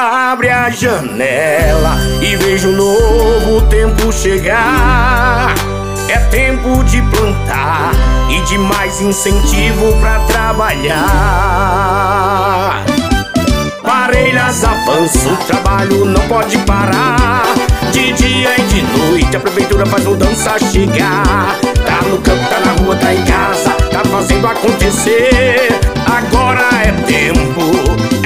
Abre a janela e veja um novo tempo chegar. É tempo de plantar e de mais incentivo pra trabalhar. Parelhas avança, o trabalho não pode parar. De dia e de noite a prefeitura faz mudança chegar. Tá no campo, tá na rua, tá em casa, tá fazendo acontecer. Agora é tempo.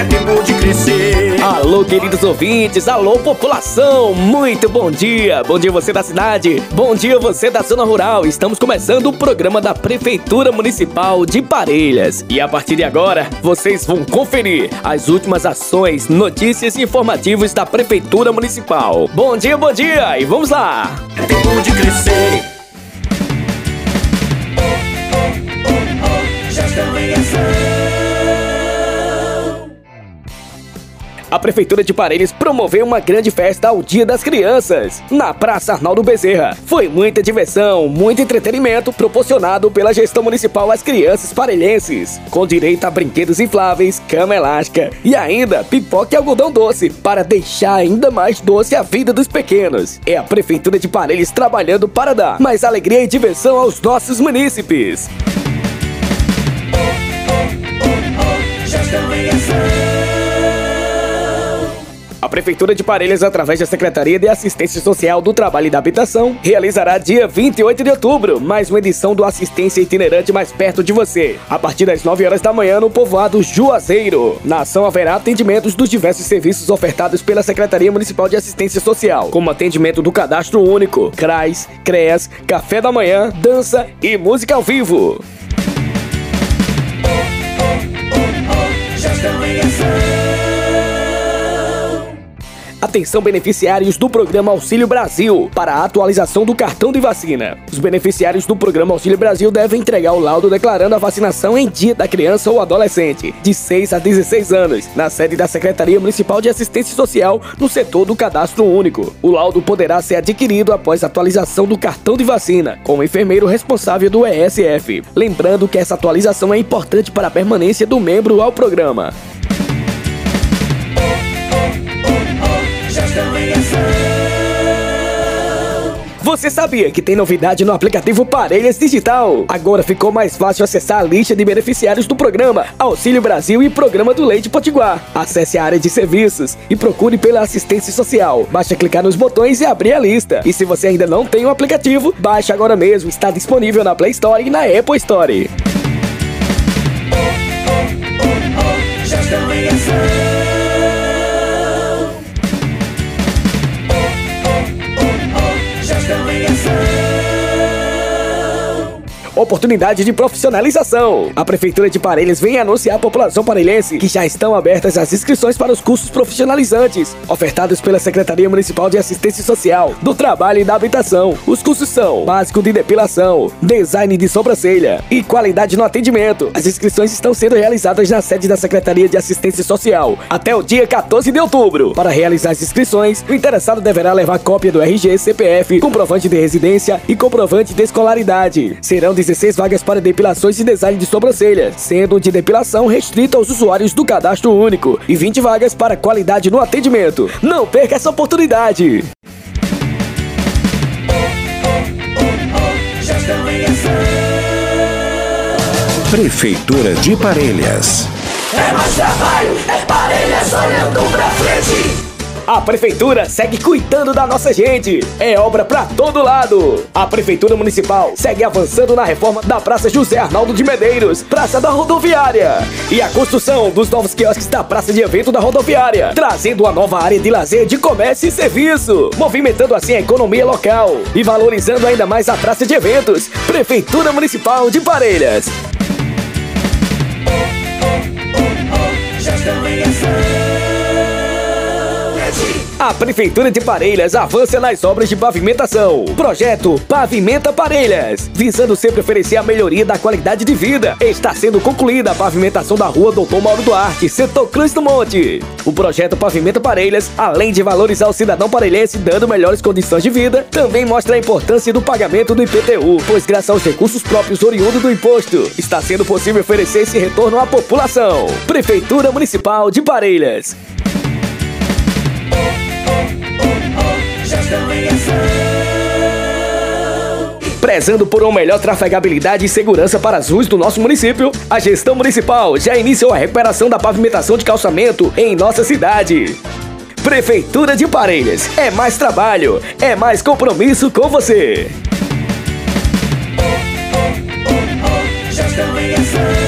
Alô, queridos ouvintes, alô, população, muito bom dia. Bom dia você da cidade, bom dia você da zona rural. Estamos começando o programa da Prefeitura Municipal de Parelhas. E a partir de agora, vocês vão conferir as últimas ações, notícias e informativos da Prefeitura Municipal. Bom dia, bom dia e vamos lá. É tempo de crescer. Já estão em ação. A Prefeitura de Parelhas promoveu uma grande festa ao Dia das Crianças, na Praça Arnaldo Bezerra. Foi muita diversão, muito entretenimento proporcionado pela gestão municipal às crianças parelhenses, com direito a brinquedos infláveis, cama elástica e ainda pipoca e algodão doce, para deixar ainda mais doce a vida dos pequenos. É a Prefeitura de Parelhas trabalhando para dar mais alegria e diversão aos nossos munícipes. Estão em ação. Prefeitura de Parelhas, através da Secretaria de Assistência Social do Trabalho e da Habitação, realizará dia 28 de outubro mais uma edição do Assistência Itinerante mais perto de você, a partir das 9 horas da manhã no povoado Juazeiro. Na ação haverá atendimentos dos diversos serviços ofertados pela Secretaria Municipal de Assistência Social, como atendimento do Cadastro Único, CRAS, CREAS, café da manhã, dança e música ao vivo. Atenção beneficiários do programa Auxílio Brasil para a atualização do cartão de vacina. Os beneficiários do programa Auxílio Brasil devem entregar o laudo declarando a vacinação em dia da criança ou adolescente de 6 a 16 anos na sede da Secretaria Municipal de Assistência Social no setor do Cadastro Único. O laudo poderá ser adquirido após a atualização do cartão de vacina com o enfermeiro responsável do ESF. Lembrando que essa atualização é importante para a permanência do membro ao programa. Você sabia que tem novidade no aplicativo Parelhas Digital? Agora ficou mais fácil acessar a lista de beneficiários do programa Auxílio Brasil e Programa do Leite Potiguar. Acesse a área de serviços e procure pela assistência social. Basta clicar nos botões e abrir a lista. E se você ainda não tem o aplicativo, baixe agora mesmo. Está disponível na Play Store e na Apple Store. Oportunidade de profissionalização. A Prefeitura de Parelhas vem anunciar à população parelhense que já estão abertas as inscrições para os cursos profissionalizantes ofertados pela Secretaria Municipal de Assistência Social, do Trabalho e da Habitação. Os cursos são básico de depilação, design de sobrancelha e qualidade no atendimento. As inscrições estão sendo realizadas na sede da Secretaria de Assistência Social até o dia 14 de outubro. Para realizar as inscrições, o interessado deverá levar cópia do RG, CPF, comprovante de residência e comprovante de escolaridade. Serão 16 vagas para depilações e design de sobrancelhas, sendo de depilação restrita aos usuários do cadastro único e 20 vagas para qualidade no atendimento. Não perca essa oportunidade! Prefeitura de Parelhas. É mais trabalho, é parelhas olhando pra frente. A prefeitura segue cuidando da nossa gente. É obra pra todo lado. A prefeitura municipal segue avançando na reforma da Praça José Arnaldo de Medeiros, Praça da Rodoviária, e a construção dos novos quiosques da Praça de Evento da Rodoviária, trazendo uma nova área de lazer, de comércio e serviço, movimentando assim a economia local e valorizando ainda mais a Praça de Eventos. Prefeitura Municipal de Parelhas. Já estão em ação. A Prefeitura de Parelhas avança nas obras de pavimentação. Projeto Pavimenta Parelhas, visando sempre oferecer a melhoria da qualidade de vida. Está sendo concluída a pavimentação da rua Doutor Mauro Duarte, setor Cruz do Monte. O projeto Pavimenta Parelhas, além de valorizar o cidadão parelhense dando melhores condições de vida, também mostra a importância do pagamento do IPTU, pois graças aos recursos próprios oriundos do imposto, está sendo possível oferecer esse retorno à população. Prefeitura Municipal de Parelhas oh. Prezando por uma melhor trafegabilidade e segurança para as ruas do nosso município, a gestão municipal já iniciou a recuperação da pavimentação de calçamento em nossa cidade. Prefeitura de Parelhas, é mais trabalho, é mais compromisso com você. Oh, oh, oh, oh.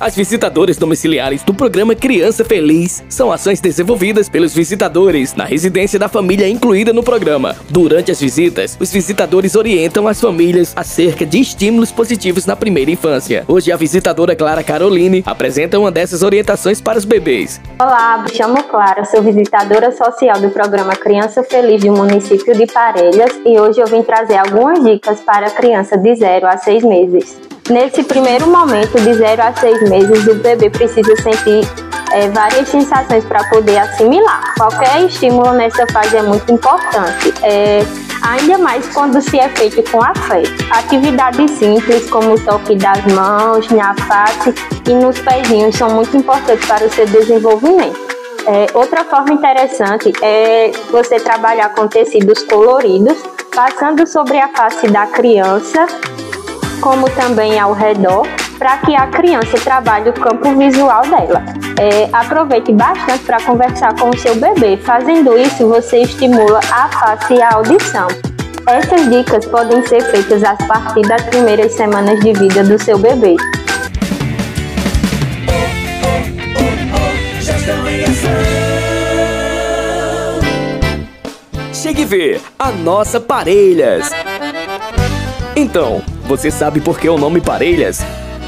As visitadoras domiciliares do programa Criança Feliz são ações desenvolvidas pelos visitadores na residência da família incluída no programa. Durante as visitas, os visitadores orientam as famílias acerca de estímulos positivos na primeira infância. Hoje, a visitadora Clara Caroline apresenta uma dessas orientações para os bebês. Olá, me chamo Clara, sou visitadora social do programa Criança Feliz do município de Parelhas e hoje eu vim trazer algumas dicas para a criança de 0 a 6 meses. Nesse primeiro momento, de 0 a 6 meses, o bebê precisa sentir é, várias sensações para poder assimilar. Qualquer estímulo nessa fase é muito importante. É, ainda mais quando se é feito com afeto. Atividades simples, como o toque das mãos, na face e nos pezinhos, são muito importantes para o seu desenvolvimento. É, outra forma interessante é você trabalhar com tecidos coloridos, passando sobre a face da criança como também ao redor, para que a criança trabalhe o campo visual dela. É, aproveite bastante para conversar com o seu bebê. Fazendo isso, você estimula a face e a audição. Essas dicas podem ser feitas a partir das primeiras semanas de vida do seu bebê. Chegue ver a nossa Parelhas. Então, você sabe por que o nome Parelhas?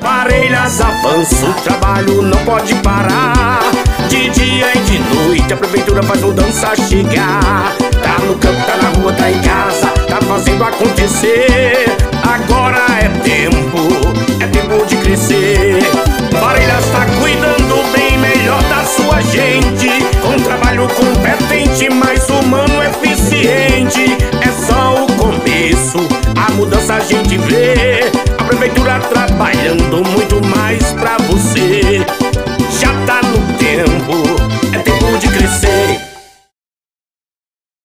Parelhas avança, o trabalho não pode parar. De dia e de noite a prefeitura faz mudança chegar. Tá no campo, tá na rua, tá em casa, tá fazendo acontecer. Agora é tempo, é tempo de crescer. Parelhas tá cuidando bem melhor da sua gente. Com trabalho competente, mais humano, eficiente. É só o começo, a mudança a gente vê prefeitura trabalhando muito